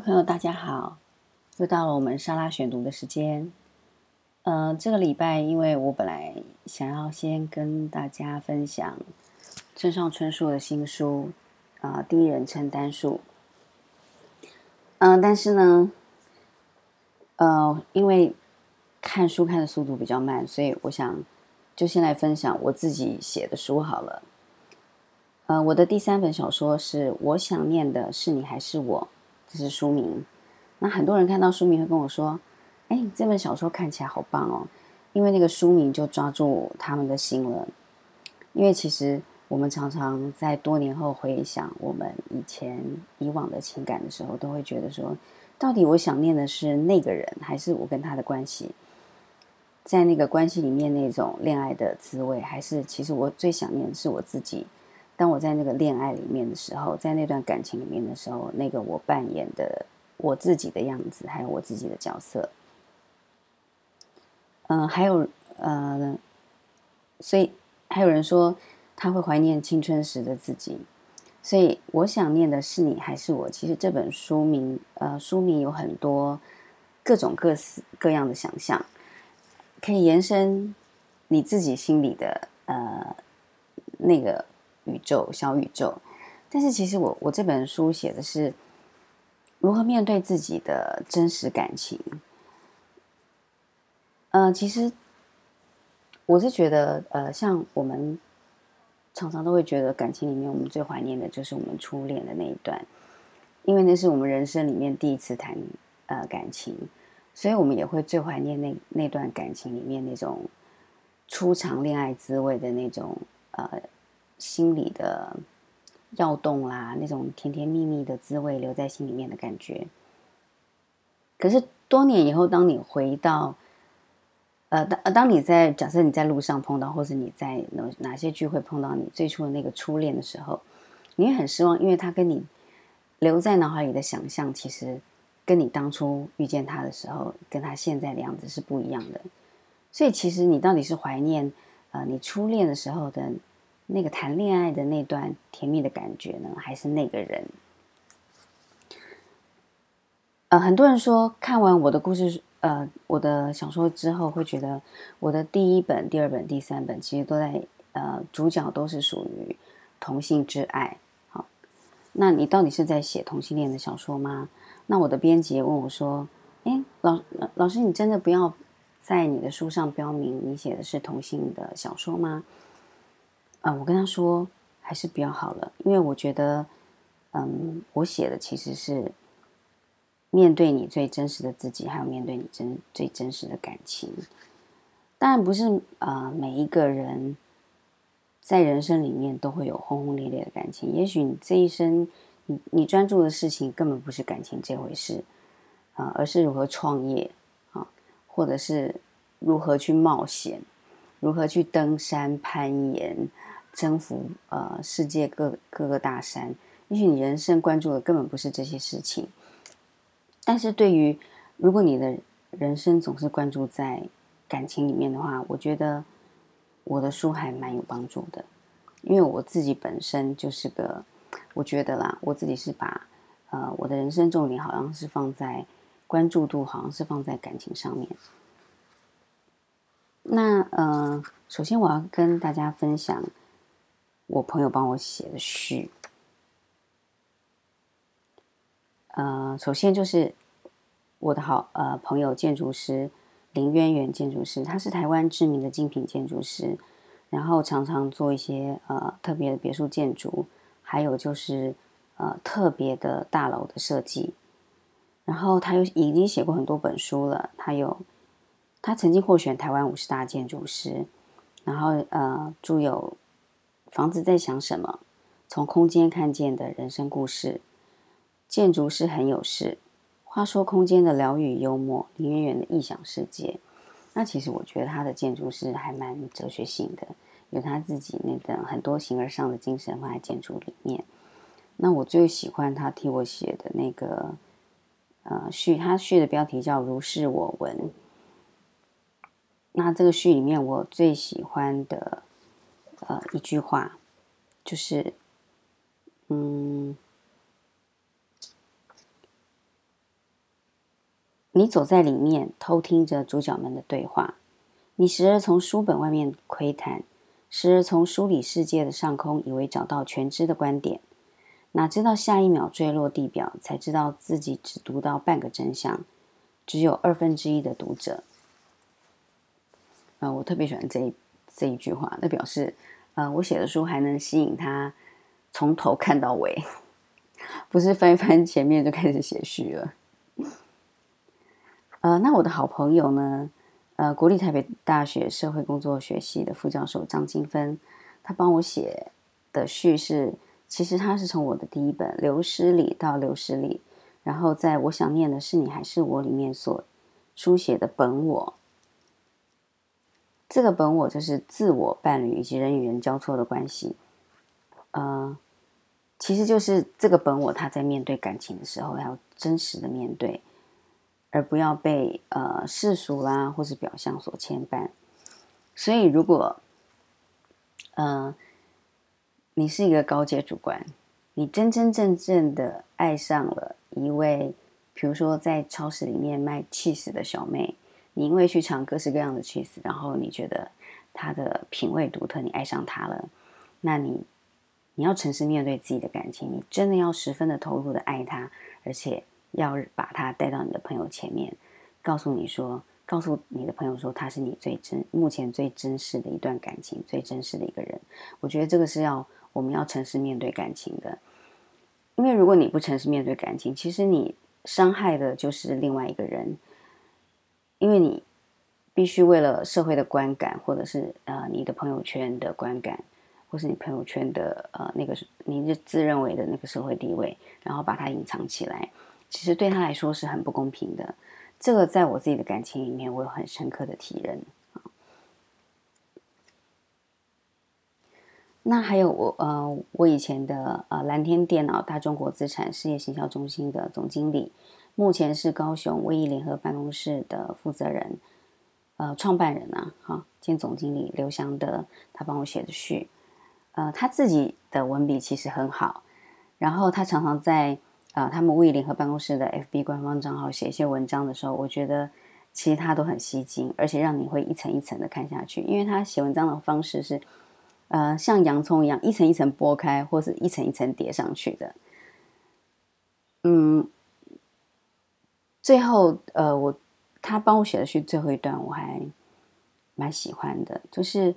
朋友，大家好！又到了我们沙拉选读的时间。呃，这个礼拜，因为我本来想要先跟大家分享村上春树的新书啊，第一人称单数。嗯，但是呢，呃，因为看书看的速度比较慢，所以我想就先来分享我自己写的书好了。呃，我的第三本小说是《我想念的是你还是我》。这是书名，那很多人看到书名会跟我说：“哎，这本小说看起来好棒哦！”因为那个书名就抓住他们的心了。因为其实我们常常在多年后回想我们以前以往的情感的时候，都会觉得说：到底我想念的是那个人，还是我跟他的关系？在那个关系里面那种恋爱的滋味，还是其实我最想念的是我自己？当我在那个恋爱里面的时候，在那段感情里面的时候，那个我扮演的我自己的样子，还有我自己的角色，嗯，还有呃，所以还有人说他会怀念青春时的自己，所以我想念的是你还是我？其实这本书名，呃，书名有很多各种各式各样的想象，可以延伸你自己心里的呃那个。宇宙，小宇宙。但是其实我我这本书写的是如何面对自己的真实感情。呃，其实我是觉得，呃，像我们常常都会觉得感情里面，我们最怀念的就是我们初恋的那一段，因为那是我们人生里面第一次谈呃感情，所以我们也会最怀念那那段感情里面那种初尝恋爱滋味的那种呃。心里的跳动啦，那种甜甜蜜蜜的滋味留在心里面的感觉。可是多年以后，当你回到，呃，当当你在假设你在路上碰到，或是你在哪哪些聚会碰到你最初的那个初恋的时候，你会很失望，因为他跟你留在脑海里的想象，其实跟你当初遇见他的时候，跟他现在的样子是不一样的。所以，其实你到底是怀念呃你初恋的时候的？那个谈恋爱的那段甜蜜的感觉呢？还是那个人？呃，很多人说看完我的故事，呃，我的小说之后，会觉得我的第一本、第二本、第三本其实都在呃，主角都是属于同性之爱。好，那你到底是在写同性恋的小说吗？那我的编辑问我说：“哎，老老师，你真的不要在你的书上标明你写的是同性的小说吗？”啊，我跟他说还是比较好了，因为我觉得，嗯，我写的其实是面对你最真实的自己，还有面对你真最真实的感情。当然不是啊，每一个人在人生里面都会有轰轰烈烈的感情。也许你这一生，你你专注的事情根本不是感情这回事啊，而是如何创业啊，或者是如何去冒险，如何去登山攀岩。征服呃世界各各个大山，也许你人生关注的根本不是这些事情，但是对于如果你的人生总是关注在感情里面的话，我觉得我的书还蛮有帮助的，因为我自己本身就是个，我觉得啦，我自己是把呃我的人生重点好像是放在关注度，好像是放在感情上面。那呃，首先我要跟大家分享。我朋友帮我写的序，呃，首先就是我的好呃朋友建筑师林渊源建筑师，他是台湾知名的精品建筑师，然后常常做一些呃特别的别墅建筑，还有就是呃特别的大楼的设计，然后他又已经写过很多本书了，他有他曾经获选台湾五十大建筑师，然后呃著有。房子在想什么？从空间看见的人生故事。建筑师很有事。话说空间的疗愈幽默，林远远的异想世界。那其实我觉得他的建筑师还蛮哲学性的，有他自己那个很多形而上的精神放在建筑里面。那我最喜欢他替我写的那个呃序，他序的标题叫如是我闻。那这个序里面我最喜欢的。呃，一句话，就是，嗯，你走在里面，偷听着主角们的对话。你时而从书本外面窥探，时而从书里世界的上空，以为找到全知的观点。哪知道下一秒坠落地表，才知道自己只读到半个真相，只有二分之一的读者。呃，我特别喜欢这一这一句话，那表示，呃，我写的书还能吸引他从头看到尾，不是翻一翻前面就开始写序了。呃，那我的好朋友呢？呃，国立台北大学社会工作学系的副教授张金芬，他帮我写的序是，其实他是从我的第一本《流失里》到《流失里》，然后在我想念的是你还是我里面所书写的本我。这个本我就是自我、伴侣以及人与人交错的关系。呃，其实就是这个本我，他在面对感情的时候要真实的面对。而不要被呃世俗啦或是表象所牵绊。所以，如果呃你是一个高阶主管，你真真正正的爱上了一位，比如说在超市里面卖 cheese 的小妹，你因为去尝各式各样的 cheese，然后你觉得她的品味独特，你爱上他了，那你你要诚实面对自己的感情，你真的要十分的投入的爱他，而且。要把他带到你的朋友前面，告诉你说，告诉你的朋友说，他是你最真、目前最真实的一段感情，最真实的一个人。我觉得这个是要我们要诚实面对感情的，因为如果你不诚实面对感情，其实你伤害的就是另外一个人，因为你必须为了社会的观感，或者是呃你的朋友圈的观感，或是你朋友圈的呃那个你就自认为的那个社会地位，然后把它隐藏起来。其实对他来说是很不公平的，这个在我自己的感情里面，我有很深刻的体认。那还有我呃，我以前的呃蓝天电脑大中国资产事业行销中心的总经理，目前是高雄威毅联合办公室的负责人，呃，创办人啊，哈，兼总经理刘祥德，他帮我写的序，呃，他自己的文笔其实很好，然后他常常在。啊，他们为联合办公室的 FB 官方账号写一些文章的时候，我觉得其实他都很吸睛，而且让你会一层一层的看下去，因为他写文章的方式是，呃，像洋葱一样一层一层剥开，或是一层一层叠上去的。嗯，最后，呃，我他帮我写的是最后一段，我还蛮喜欢的，就是，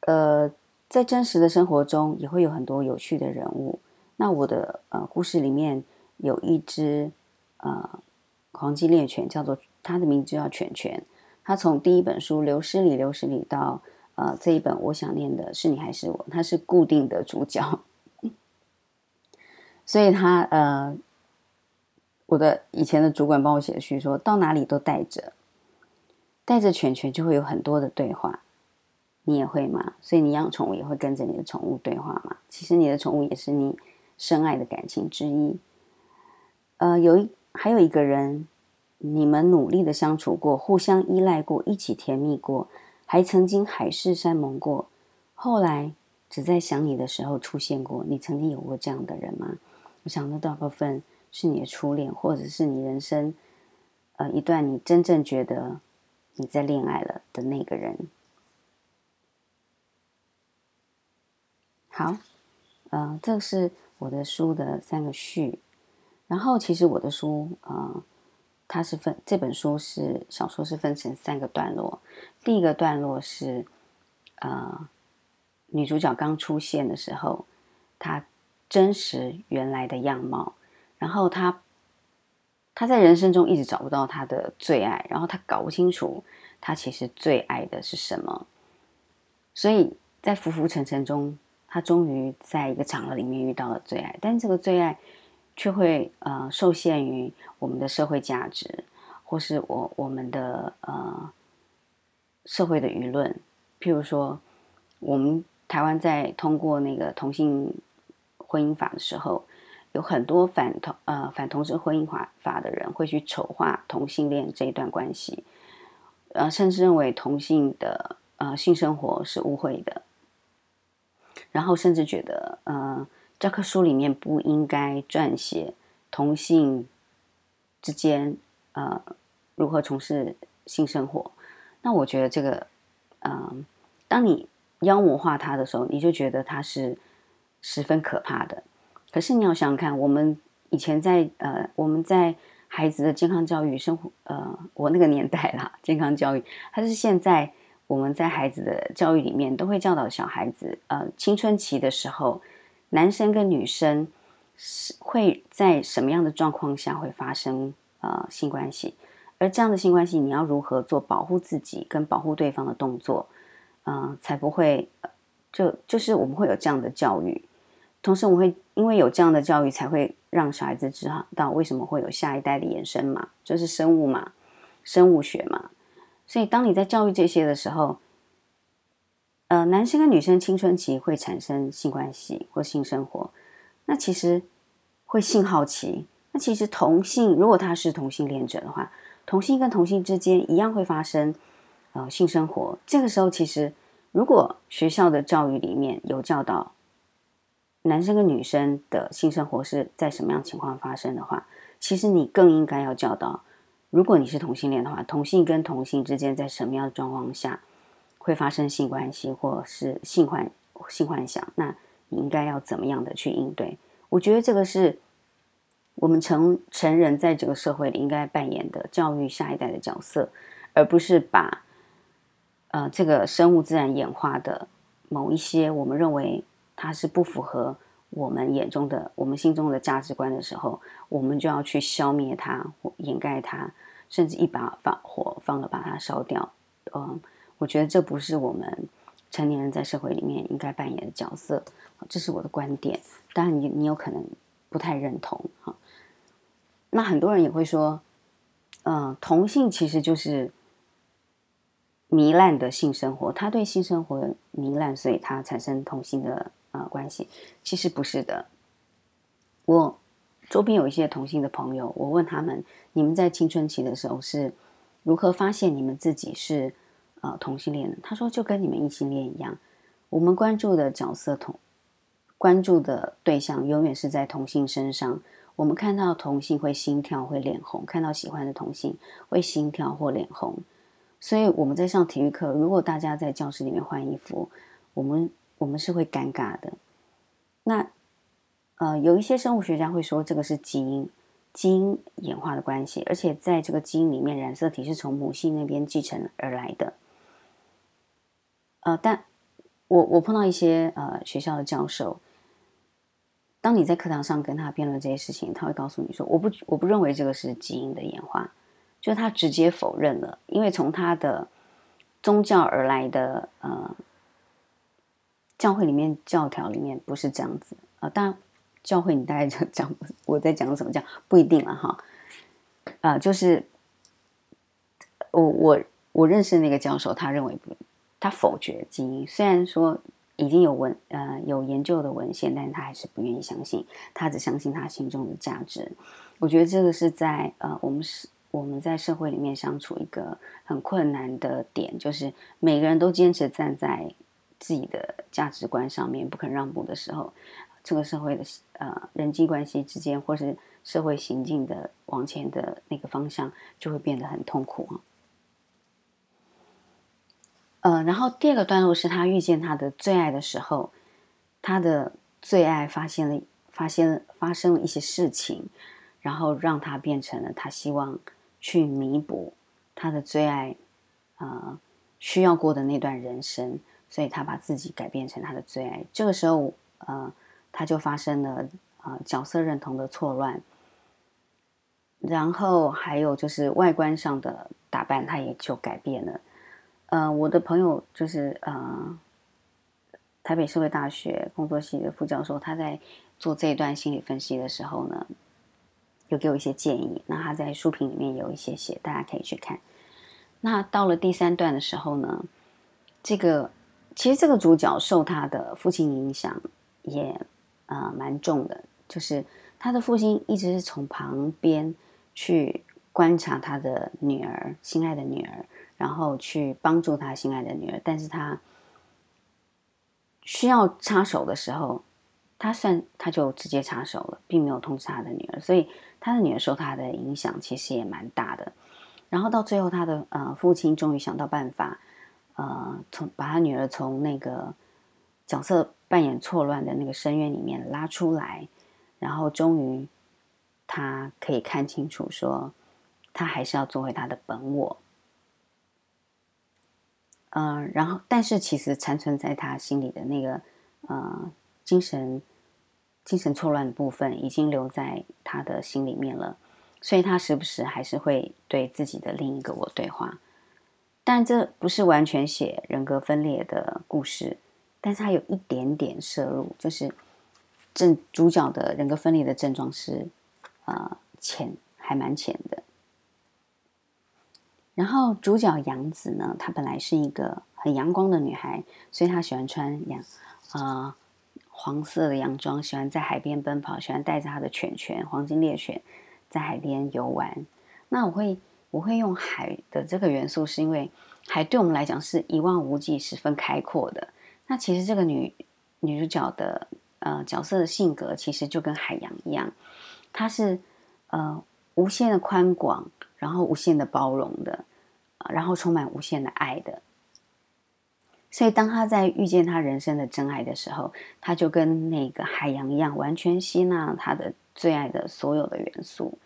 呃，在真实的生活中也会有很多有趣的人物。那我的呃故事里面有一只呃黄金猎犬，叫做它的名字叫犬犬。它从第一本书《流失里流失里》到呃这一本我想念的是你还是我，它是固定的主角。所以它呃我的以前的主管帮我写的序说到哪里都带着带着犬犬就会有很多的对话，你也会吗？所以你养宠物也会跟着你的宠物对话吗？其实你的宠物也是你。深爱的感情之一，呃，有一还有一个人，你们努力的相处过，互相依赖过，一起甜蜜过，还曾经海誓山盟过，后来只在想你的时候出现过。你曾经有过这样的人吗？我想那大部分是你的初恋，或者是你人生呃一段你真正觉得你在恋爱了的那个人。好，呃，这是。我的书的三个序，然后其实我的书呃，它是分这本书是小说是分成三个段落。第一个段落是呃女主角刚出现的时候，她真实原来的样貌，然后他，他在人生中一直找不到他的最爱，然后他搞不清楚他其实最爱的是什么，所以在浮浮沉沉中。他终于在一个场合里面遇到了最爱，但这个最爱却会呃受限于我们的社会价值，或是我我们的呃社会的舆论。譬如说，我们台湾在通过那个同性婚姻法的时候，有很多反同呃反同志婚姻法法的人会去丑化同性恋这一段关系，呃，甚至认为同性的呃性生活是污秽的。然后甚至觉得，呃，教科书里面不应该撰写同性之间呃如何从事性生活。那我觉得这个，嗯，当你妖魔化他的时候，你就觉得他是十分可怕的。可是你要想想看，我们以前在呃我们在孩子的健康教育生活，呃，我那个年代啦，健康教育，它是现在我们在孩子的教育里面都会教导小孩子，呃，青春期的时候，男生跟女生是会在什么样的状况下会发生呃性关系。而这样的性关系，你要如何做保护自己跟保护对方的动作，嗯，才不会就就是我们会有这样的教育，同时我们会因为有这样的教育，才会让小孩子知道为什么会有下一代的衍生嘛，就是生物嘛，生物学嘛。所以当你在教育这些的时候，呃，男生跟女生青春期会产生性关系或性生活，那其实会性好奇，那其实同性如果他是同性恋者的话。同性跟同性之间一样会发生，呃，性生活。这个时候，其实如果学校的教育里面有教导男生跟女生的性生活是在什么样情况发生的话，其实你更应该要教导，如果你是同性恋的话，同性跟同性之间在什么样的状况下会发生性关系或是性幻性幻想，那你应该要怎么样的去应对？我觉得这个是。我们成成人在这个社会里应该扮演的教育下一代的角色，而不是把呃这个生物自然演化的某一些我们认为它是不符合我们眼中的、我们心中的价值观的时候，我们就要去消灭它掩盖它，甚至一把放火放了把它烧掉。嗯，我觉得这不是我们成年人在社会里面应该扮演的角色，这是我的观点。当然，你你有可能不太认同哈。那很多人也会说，嗯，同性其实就是糜烂的性生活，他对性生活糜烂，所以他产生同性的呃关系。其实不是的。我周边有一些同性的朋友，我问他们，你们在青春期的时候是如何发现你们自己是呃同性恋的？他说，就跟你们异性恋一样，我们关注的角色同关注的对象永远是在同性身上。我们看到同性会心跳会脸红，看到喜欢的同性会心跳或脸红，所以我们在上体育课，如果大家在教室里面换衣服，我们我们是会尴尬的。那呃，有一些生物学家会说这个是基因基因演化的关系，而且在这个基因里面，染色体是从母性那边继承而来的。呃，但我我碰到一些呃学校的教授。当你在课堂上跟他辩论这些事情，他会告诉你说：“我不，我不认为这个是基因的演化。”就是他直接否认了，因为从他的宗教而来的呃教会里面教条里面不是这样子啊。当然，教会你大概就讲我在讲什么，讲不一定了哈。啊，就是我我我认识那个教授，他认为不，他否决基因，虽然说。已经有文呃有研究的文献，但是他还是不愿意相信，他只相信他心中的价值。我觉得这个是在呃我们是我们在社会里面相处一个很困难的点，就是每个人都坚持站在自己的价值观上面不肯让步的时候，这个社会的呃人际关系之间，或是社会行进的往前的那个方向，就会变得很痛苦啊。呃，然后第二个段落是他遇见他的最爱的时候，他的最爱发现了，发现发生了一些事情，然后让他变成了他希望去弥补他的最爱，呃，需要过的那段人生，所以他把自己改变成他的最爱。这个时候，呃，他就发生了呃角色认同的错乱，然后还有就是外观上的打扮，他也就改变了。呃，我的朋友就是呃，台北社会大学工作系的副教授，他在做这一段心理分析的时候呢，有给我一些建议。那他在书评里面有一些写，大家可以去看。那到了第三段的时候呢，这个其实这个主角受他的父亲影响也呃蛮重的，就是他的父亲一直是从旁边去观察他的女儿，心爱的女儿。然后去帮助他心爱的女儿，但是他需要插手的时候，他算他就直接插手了，并没有通知他的女儿，所以他的女儿受他的影响其实也蛮大的。然后到最后，他的呃父亲终于想到办法，呃，从把他女儿从那个角色扮演错乱的那个深渊里面拉出来，然后终于他可以看清楚，说他还是要做回他的本我。嗯，然后但是其实残存在他心里的那个呃精神精神错乱的部分，已经留在他的心里面了。所以他时不时还是会对自己的另一个我对话，但这不是完全写人格分裂的故事，但是它有一点点摄入，就是正主角的人格分裂的症状是呃浅，还蛮浅的。然后主角杨子呢，她本来是一个很阳光的女孩，所以她喜欢穿洋啊黄色的洋装，喜欢在海边奔跑，喜欢带着她的犬犬黄金猎犬。在海边游玩，那我会我会用海的这个元素，是因为海对我们来讲是一望无际、十分开阔的。那其实这个女女主角的呃角色的性格，其实就跟海洋一样，它是呃无限的宽广，然后无限的包容的，然后充满无限的爱的。所以当他在遇见他人生的真爱的时候，他就跟那个海洋一样，完全吸纳他的最爱的所有的元素。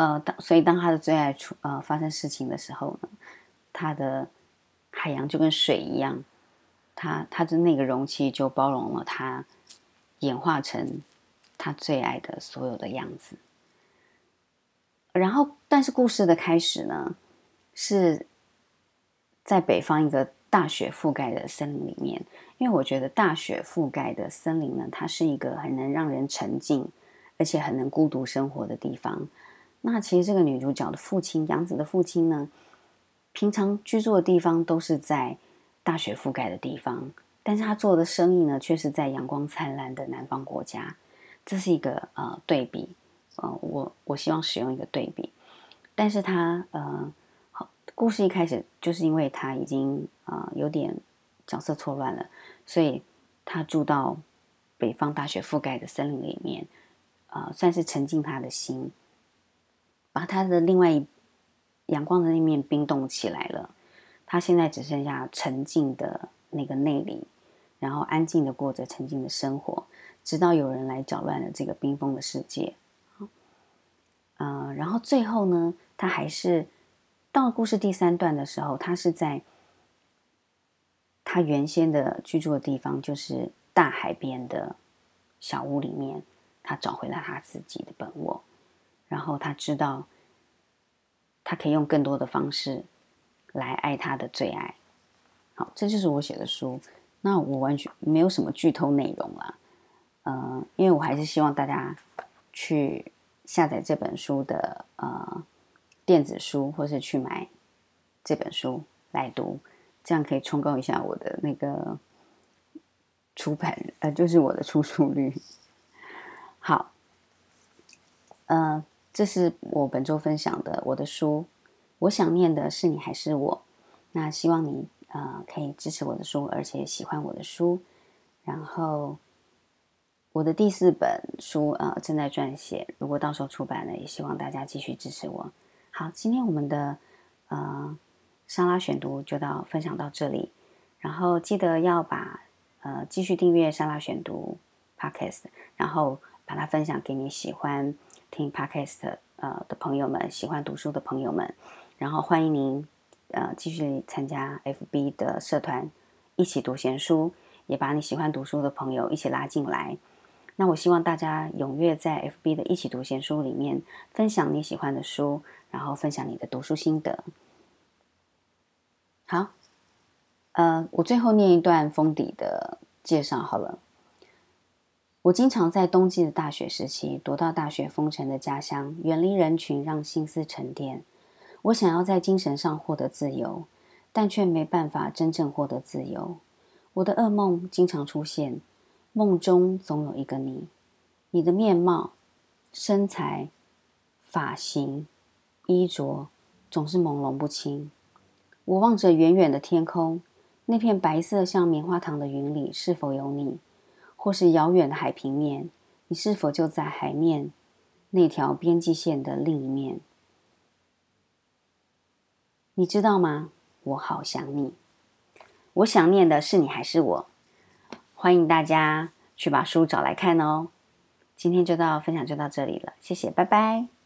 呃，当所以当他的最爱出呃发生事情的时候呢，他的海洋就跟水一样，他他的那个容器就包容了他，演化成他最爱的所有的样子。然后，但是故事的开始呢，是在北方一个大雪覆盖的森林里面，因为我觉得大雪覆盖的森林呢，它是一个很能让人沉静，而且很能孤独生活的地方。那其实这个女主角的父亲杨子的父亲呢，平常居住的地方都是在大雪覆盖的地方，但是他做的生意呢，却是在阳光灿烂的南方国家。这是一个呃对比，呃，我我希望使用一个对比。但是他呃，好，故事一开始就是因为他已经啊有点角色错乱了，所以他住到北方大雪覆盖的森林里面，啊，算是沉浸他的心。把他的另外一阳光的那面冰冻起来了，他现在只剩下沉静的那个内里，然后安静的过着沉静的生活，直到有人来搅乱了这个冰封的世界。嗯，然后最后呢，他还是到了故事第三段的时候，他是在他原先的居住的地方，就是大海边的小屋里面，他找回了他自己的本我。然后他知道，他可以用更多的方式来爱他的最爱。好，这就是我写的书。那我完全没有什么剧透内容了，嗯，因为我还是希望大家去下载这本书的呃电子书，或是去买这本书来读，这样可以冲高一下我的那个出版呃，就是我的出书率。好，嗯。这是我本周分享的我的书，我想念的是你还是我？那希望你呃可以支持我的书，而且喜欢我的书。然后我的第四本书呃正在撰写，如果到时候出版了，也希望大家继续支持我。好，今天我们的呃沙拉选读就到分享到这里，然后记得要把呃继续订阅沙拉选读 Podcast，然后把它分享给你喜欢。听 Podcast 呃的朋友们，喜欢读书的朋友们，然后欢迎您呃继续参加 FB 的社团，一起读闲书，也把你喜欢读书的朋友一起拉进来。那我希望大家踊跃在 FB 的一起读闲书里面分享你喜欢的书，然后分享你的读书心得。好，呃，我最后念一段封底的介绍好了。我经常在冬季的大雪时期躲到大雪封城的家乡，远离人群，让心思沉淀。我想要在精神上获得自由，但却没办法真正获得自由。我的噩梦经常出现，梦中总有一个你，你的面貌、身材、发型、衣着总是朦胧不清。我望着远远的天空，那片白色像棉花糖的云里是否有你？或是遥远的海平面，你是否就在海面那条边际线的另一面？你知道吗？我好想你。我想念的是你还是我？欢迎大家去把书找来看哦。今天就到分享就到这里了，谢谢，拜拜。